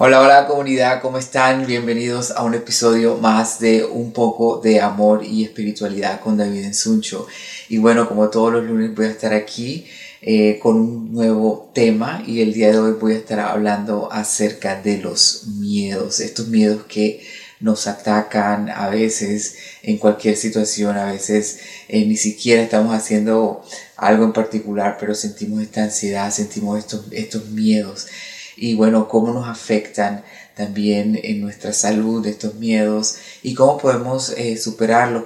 Hola, hola comunidad, ¿cómo están? Bienvenidos a un episodio más de Un poco de amor y espiritualidad con David Ensuncho. Y bueno, como todos los lunes voy a estar aquí eh, con un nuevo tema y el día de hoy voy a estar hablando acerca de los miedos, estos miedos que nos atacan a veces en cualquier situación, a veces eh, ni siquiera estamos haciendo algo en particular, pero sentimos esta ansiedad, sentimos estos, estos miedos y bueno, cómo nos afectan también en nuestra salud estos miedos y cómo podemos eh, superarlos,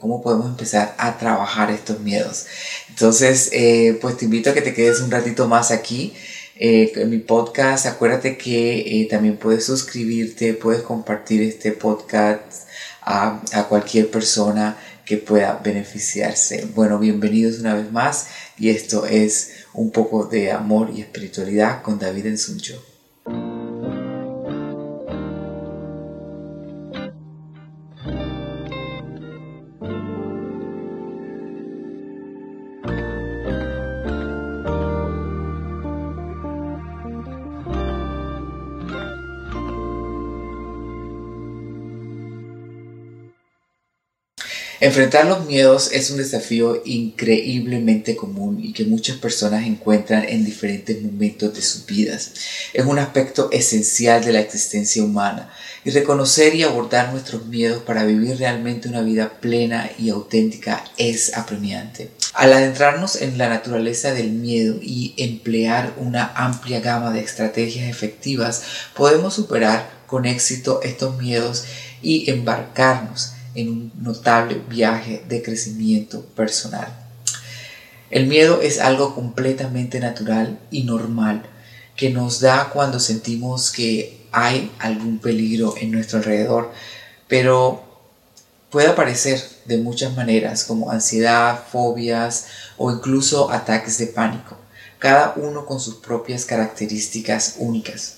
cómo, podemos empezar a trabajar estos miedos. Entonces, eh, pues te invito a que te quedes un ratito más aquí eh, en mi podcast. Acuérdate que también puedes suscribirte, puedes compartir este podcast a, a cualquier persona que pueda beneficiarse. Bueno, bienvenidos una vez más y esto es un poco de amor y espiritualidad con David Ensuncho. Enfrentar los miedos es un desafío increíblemente común y que muchas personas encuentran en diferentes momentos de sus vidas. Es un aspecto esencial de la existencia humana y reconocer y abordar nuestros miedos para vivir realmente una vida plena y auténtica es apremiante. Al adentrarnos en la naturaleza del miedo y emplear una amplia gama de estrategias efectivas, podemos superar con éxito estos miedos y embarcarnos en un notable viaje de crecimiento personal. El miedo es algo completamente natural y normal que nos da cuando sentimos que hay algún peligro en nuestro alrededor, pero puede aparecer de muchas maneras como ansiedad, fobias o incluso ataques de pánico, cada uno con sus propias características únicas.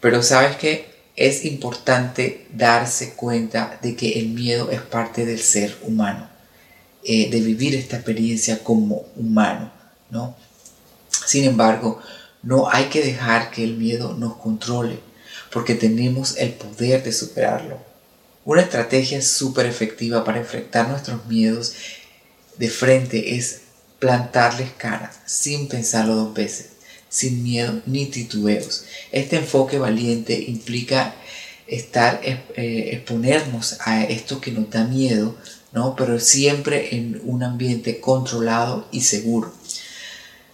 Pero sabes que es importante darse cuenta de que el miedo es parte del ser humano, eh, de vivir esta experiencia como humano, ¿no? Sin embargo, no hay que dejar que el miedo nos controle, porque tenemos el poder de superarlo. Una estrategia súper efectiva para enfrentar nuestros miedos de frente es plantarles cara sin pensarlo dos veces sin miedo ni titubeos. Este enfoque valiente implica estar, eh, exponernos a esto que nos da miedo, ¿no? pero siempre en un ambiente controlado y seguro.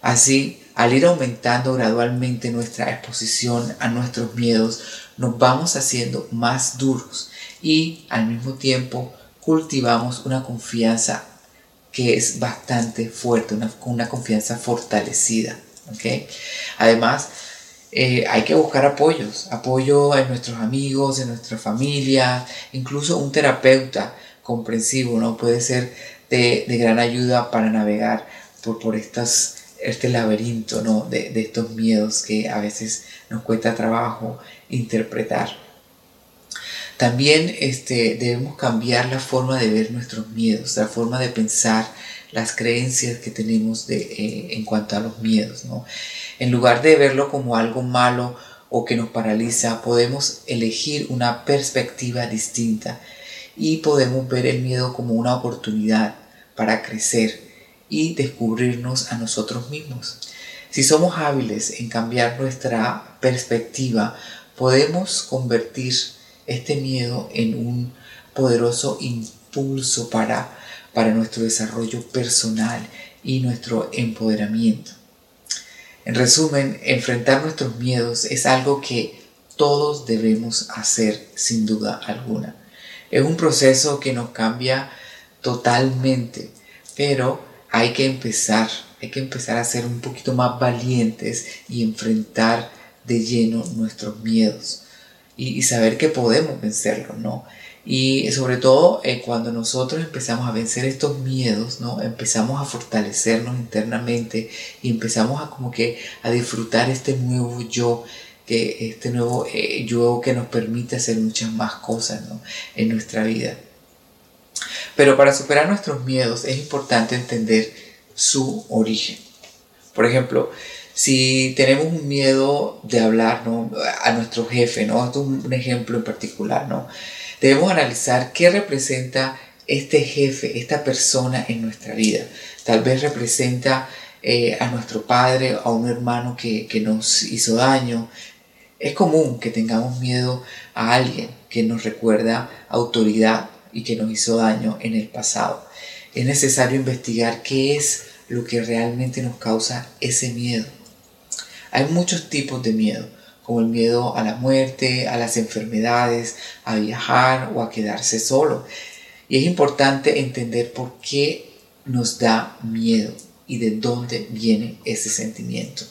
Así, al ir aumentando gradualmente nuestra exposición a nuestros miedos, nos vamos haciendo más duros y al mismo tiempo cultivamos una confianza que es bastante fuerte, una, una confianza fortalecida. Además, eh, hay que buscar apoyos, apoyo en nuestros amigos, en nuestra familia, incluso un terapeuta comprensivo, ¿no? Puede ser de, gran ayuda para navegar por, por este laberinto, ¿no? De, de estos miedos que a veces nos cuesta trabajo interpretar. También este, debemos cambiar la forma de ver nuestros miedos, la forma de pensar las creencias que tenemos de, eh, en cuanto a los miedos. ¿no? En lugar de verlo como algo malo o que nos paraliza, podemos elegir una perspectiva distinta y podemos ver el miedo como una oportunidad para crecer y descubrirnos a nosotros mismos. Si somos hábiles en cambiar nuestra perspectiva, podemos convertir este miedo en un poderoso impulso para para nuestro desarrollo personal y nuestro empoderamiento. En resumen, enfrentar nuestros miedos es algo que todos debemos hacer sin duda alguna. Es un proceso que nos cambia totalmente, pero hay que empezar, hay que empezar a ser un poquito más valientes y enfrentar de lleno nuestros miedos y, saber que podemos vencerlos, ¿no? Y sobre todo eh, cuando nosotros empezamos a vencer estos miedos, ¿no? Empezamos a fortalecernos internamente y empezamos a como que a disfrutar este nuevo yo, que este nuevo eh, yo que nos permite hacer muchas más cosas en nuestra vida. Pero para superar nuestros miedos es importante entender su origen. Por ejemplo, Si tenemos un miedo de hablar a nuestro jefe, ¿no? Esto es un ejemplo en particular, ¿no? Debemos analizar qué representa este jefe, esta persona en nuestra vida. Tal vez representa eh, a nuestro padre, a un hermano que, que nos hizo daño. Es común que tengamos miedo a alguien que nos recuerda autoridad y que nos hizo daño en el pasado. Es necesario investigar qué es lo que realmente nos causa ese miedo. Hay muchos tipos de miedo, como el miedo a la muerte, a las enfermedades, a viajar o a quedarse solo. Y es importante entender por qué nos da miedo y de dónde viene ese sentimiento.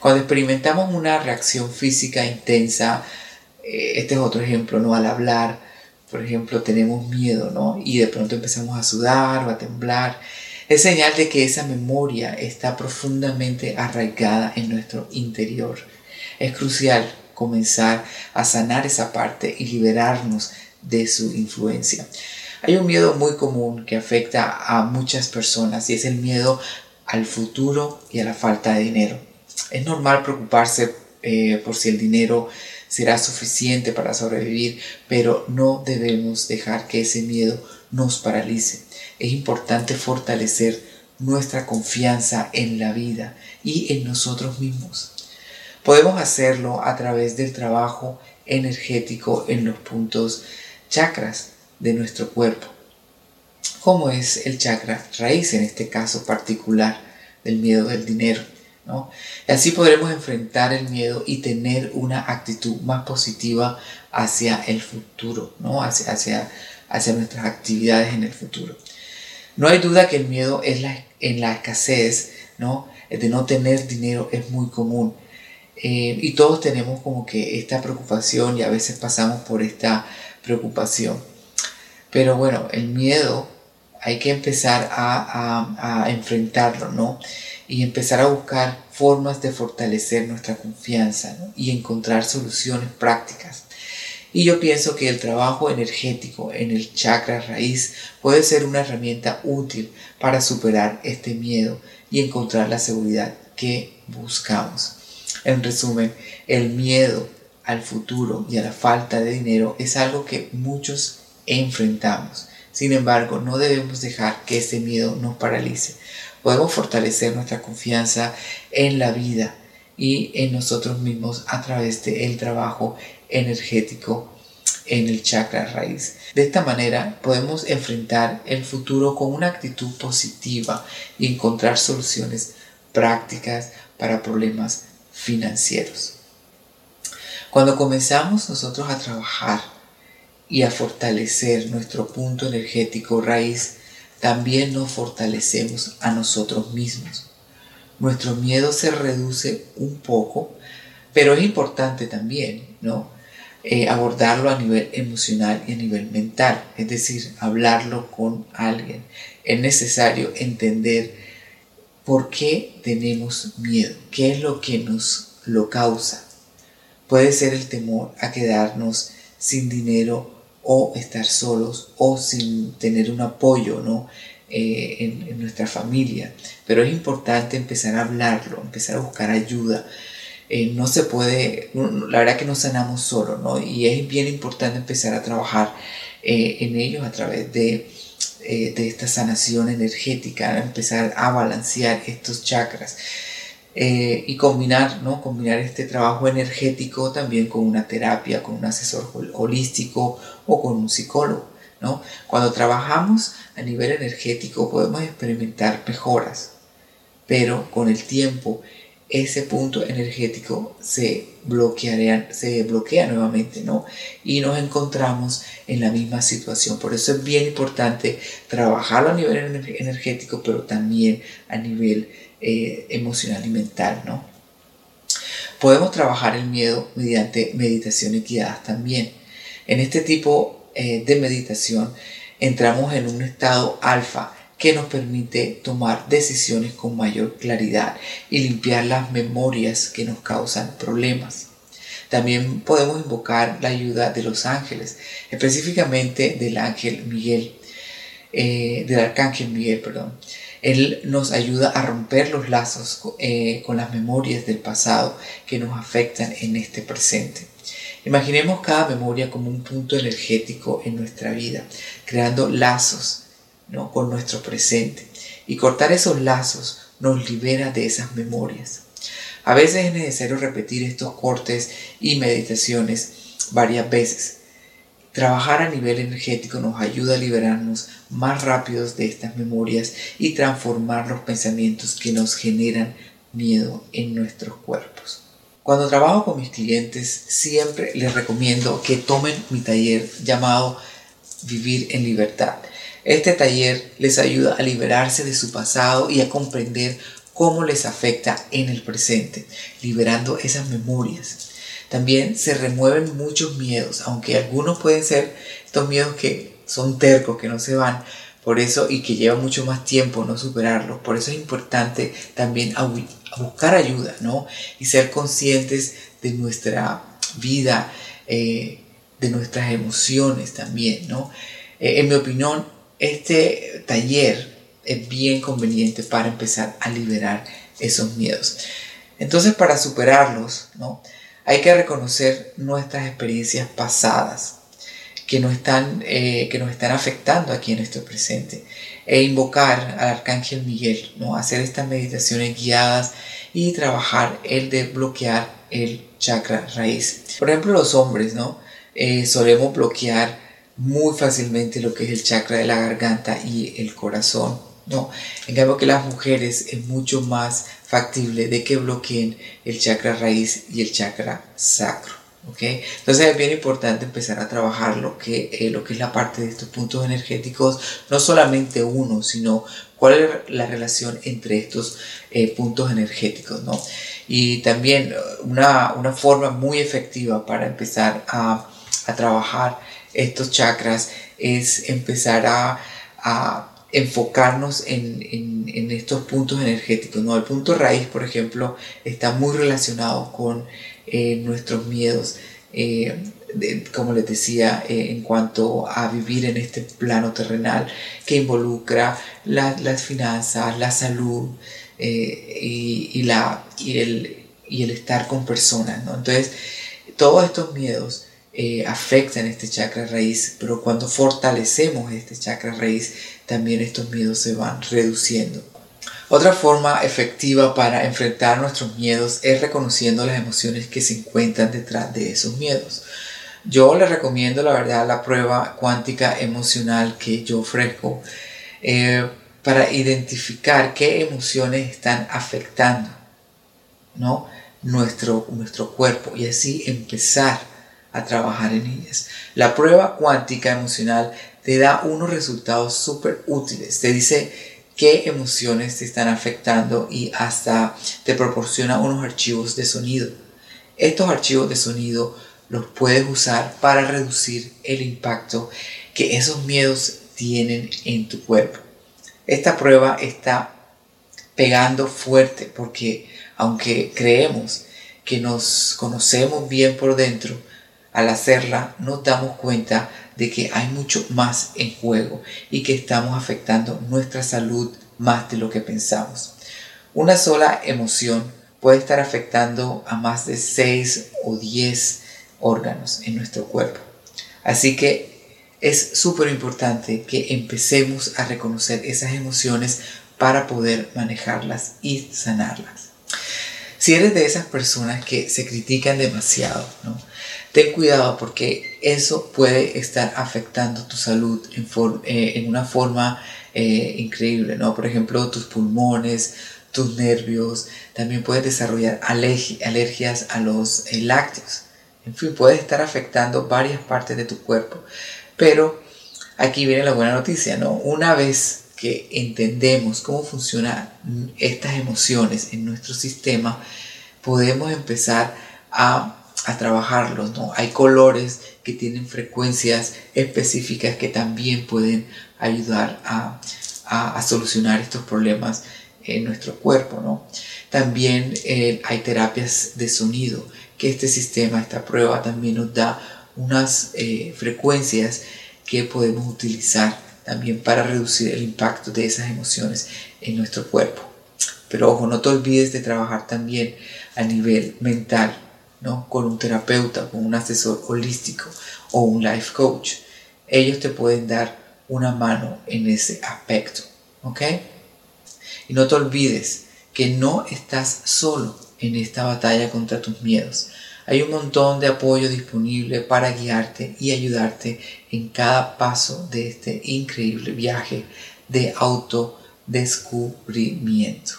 Cuando experimentamos una reacción física intensa, eh, este es otro ejemplo, ¿no? Al hablar, por ejemplo, tenemos miedo, ¿no? Y de pronto empezamos a sudar o a temblar. Es señal de que esa memoria está profundamente arraigada en nuestro interior. Es crucial comenzar a sanar esa parte y liberarnos de su influencia. Hay un miedo muy común que afecta a muchas personas y es el miedo al futuro y a la falta de dinero. Es normal preocuparse eh, por si el dinero será suficiente para sobrevivir, pero no debemos dejar que ese miedo nos paralice. Es importante fortalecer nuestra confianza en la vida y en nosotros mismos. Podemos hacerlo a través del trabajo energético en los puntos chakras de nuestro cuerpo, como es el chakra raíz en este caso particular del miedo del dinero. ¿no? así podremos enfrentar el miedo y tener una actitud más positiva hacia el futuro, ¿no? hacia, hacia, hacia nuestras actividades en el futuro. No hay duda que el miedo es la, en la escasez, ¿no? de no tener dinero es muy común. Eh, y todos tenemos como que esta preocupación y a veces pasamos por esta preocupación. Pero bueno, el miedo hay que empezar a, enfrentarlo, ¿no? Y empezar a buscar formas de fortalecer nuestra confianza y encontrar soluciones prácticas. Y yo pienso que el trabajo energético en el chakra raíz puede ser una herramienta útil para superar este miedo y encontrar la seguridad que buscamos. En resumen, el miedo al futuro y a la falta de dinero es algo que muchos enfrentamos. Sin embargo, no debemos dejar que ese miedo nos paralice. Podemos fortalecer nuestra confianza en la vida y en nosotros mismos a través del trabajo energético en el chakra raíz. De esta manera podemos enfrentar el futuro con una actitud positiva y encontrar soluciones prácticas para problemas financieros. Cuando comenzamos nosotros a trabajar y a fortalecer nuestro punto energético raíz, también nos fortalecemos a nosotros mismos. Nuestro miedo se reduce un poco, pero es importante también, ¿no? Eh, abordarlo a nivel emocional y a nivel mental, es decir, hablarlo con alguien. Es necesario entender por qué tenemos miedo, qué es lo que nos lo causa. Puede ser el temor a quedarnos sin dinero o estar solos o sin tener un apoyo ¿no? Eh, en, nuestra familia. Pero es importante empezar a hablarlo, empezar a buscar ayuda. Eh, no se puede, la verdad que no sanamos solo, ¿no? Y es bien importante empezar a trabajar eh, en ellos a través de, de esta sanación energética, empezar a balancear estos chakras. Eh, y combinar, ¿no? combinar este trabajo energético también con una terapia, con un asesor holístico o con un psicólogo. ¿no? Cuando trabajamos a nivel energético podemos experimentar mejoras, pero con el tiempo ese punto energético se, se bloquea nuevamente, ¿no? Y nos encontramos en la misma situación. Por eso es bien importante trabajarlo a nivel energético, pero también a nivel eh, emocional y mental, ¿no? Podemos trabajar el miedo mediante meditaciones guiadas también. En este tipo eh, de meditación entramos en un estado alfa que nos permite tomar decisiones con mayor claridad y limpiar las memorias que nos causan problemas. También podemos invocar la ayuda de los ángeles, específicamente del ángel Miguel, eh, del arcángel Miguel, perdón. Él nos ayuda a romper los lazos eh, con las memorias del pasado que nos afectan en este presente. Imaginemos cada memoria como un punto energético en nuestra vida, creando lazos con nuestro presente. Y cortar esos lazos nos libera de esas memorias. A veces es necesario repetir estos cortes y meditaciones varias veces. Trabajar a nivel energético nos ayuda a liberarnos más rápidos de estas memorias y transformar los pensamientos que nos generan miedo en nuestros cuerpos. Cuando trabajo con mis clientes, siempre les recomiendo que tomen mi taller llamado Vivir en Libertad. Este taller les ayuda a liberarse de su pasado y a comprender cómo les afecta en el presente, liberando esas memorias. También se remueven muchos miedos, aunque algunos pueden ser estos miedos que son tercos, que no se van, por eso y que lleva mucho más tiempo no superarlos. Por eso es importante también buscar ayuda, ¿no? Y ser conscientes de nuestra vida, eh, de nuestras emociones también, ¿no? Eh, en mi opinión, este taller es bien conveniente para empezar a liberar esos miedos. Entonces, para superarlos, ¿no? Hay que reconocer nuestras experiencias pasadas, que nos están, eh, que nos están afectando aquí en nuestro presente e invocar al arcángel Miguel, ¿no? hacer estas meditaciones guiadas y trabajar el de bloquear el chakra raíz. Por ejemplo, los hombres, ¿no? Eh, solemos bloquear muy fácilmente lo que es el chakra de la garganta y el corazón, ¿no? En cambio que las mujeres es mucho más factible de que bloqueen el chakra raíz y el chakra sacro. Entonces es bien importante empezar a trabajar lo que, eh, lo que es la parte de estos puntos energéticos, no solamente uno, sino cuál es la relación entre estos eh, puntos energéticos, ¿no? Y también una, una forma muy efectiva para empezar a, a trabajar estos chakras es empezar a, enfocarnos en, estos puntos energéticos. ¿no? El punto raíz, por ejemplo, está muy relacionado con eh, nuestros miedos, eh, como les decía, eh, en cuanto a vivir en este plano terrenal que involucra las finanzas, la salud y, la, el, y el estar con personas. ¿no? Entonces, todos estos miedos afectan este chakra raíz, pero cuando fortalecemos este chakra raíz, también estos miedos se van reduciendo. Otra forma efectiva para enfrentar nuestros miedos es reconociendo las emociones que se encuentran detrás de esos miedos. Yo les recomiendo, la verdad, la prueba cuántica emocional que yo ofrezco eh, para identificar qué emociones están afectando ¿no? nuestro, nuestro cuerpo y así empezar a trabajar en ellas. La prueba cuántica emocional te da unos resultados súper útiles. Te dice qué emociones te están afectando y hasta te proporciona unos archivos de sonido. Estos archivos de sonido los puedes usar para reducir el impacto que esos miedos tienen en tu cuerpo. Esta prueba está pegando fuerte porque aunque creemos que nos conocemos bien por dentro, al hacerla nos damos cuenta de que hay mucho más en juego y que estamos afectando nuestra salud más de lo que pensamos. Una sola emoción puede estar afectando a más de 6 o 10 órganos en nuestro cuerpo. Así que es súper importante que empecemos a reconocer esas emociones para poder manejarlas y sanarlas. Si eres de esas personas que se critican demasiado, ¿no? Ten cuidado porque eso puede estar afectando tu salud en, eh, en una forma eh, increíble, ¿no? Por ejemplo, tus pulmones, tus nervios, también puedes desarrollar alergias a los eh, lácteos. En fin, puede estar afectando varias partes de tu cuerpo. Pero aquí viene la buena noticia, ¿no? Una vez que entendemos cómo funcionan estas emociones en nuestro sistema, podemos empezar a a trabajarlos, ¿no? Hay colores que tienen frecuencias específicas que también pueden ayudar a, solucionar estos problemas en nuestro cuerpo, ¿no? También eh, hay terapias de sonido, que este sistema, esta prueba también nos da unas eh, frecuencias que podemos utilizar también para reducir el impacto de esas emociones en nuestro cuerpo. Pero ojo, no te olvides de trabajar también a nivel mental, ¿no? Con un terapeuta, con un asesor holístico o un life coach. Ellos te pueden dar una mano en ese aspecto, ¿ok? Y no te olvides que no estás solo en esta batalla contra tus miedos. Hay un montón de apoyo disponible para guiarte y ayudarte en cada paso de este increíble viaje de autodescubrimiento.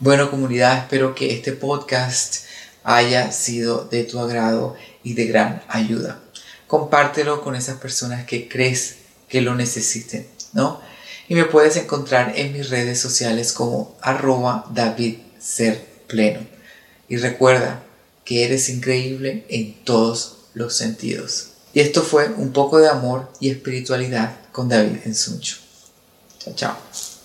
Bueno comunidad, espero que este podcast haya sido de tu agrado y de gran ayuda. Compártelo con esas personas que crees que lo necesiten, ¿no? Y me puedes encontrar en mis redes sociales como arroba David Ser Pleno. Y recuerda que eres increíble en todos los sentidos. Y esto fue un poco de amor y espiritualidad con David Ensuncho. Chao, chao.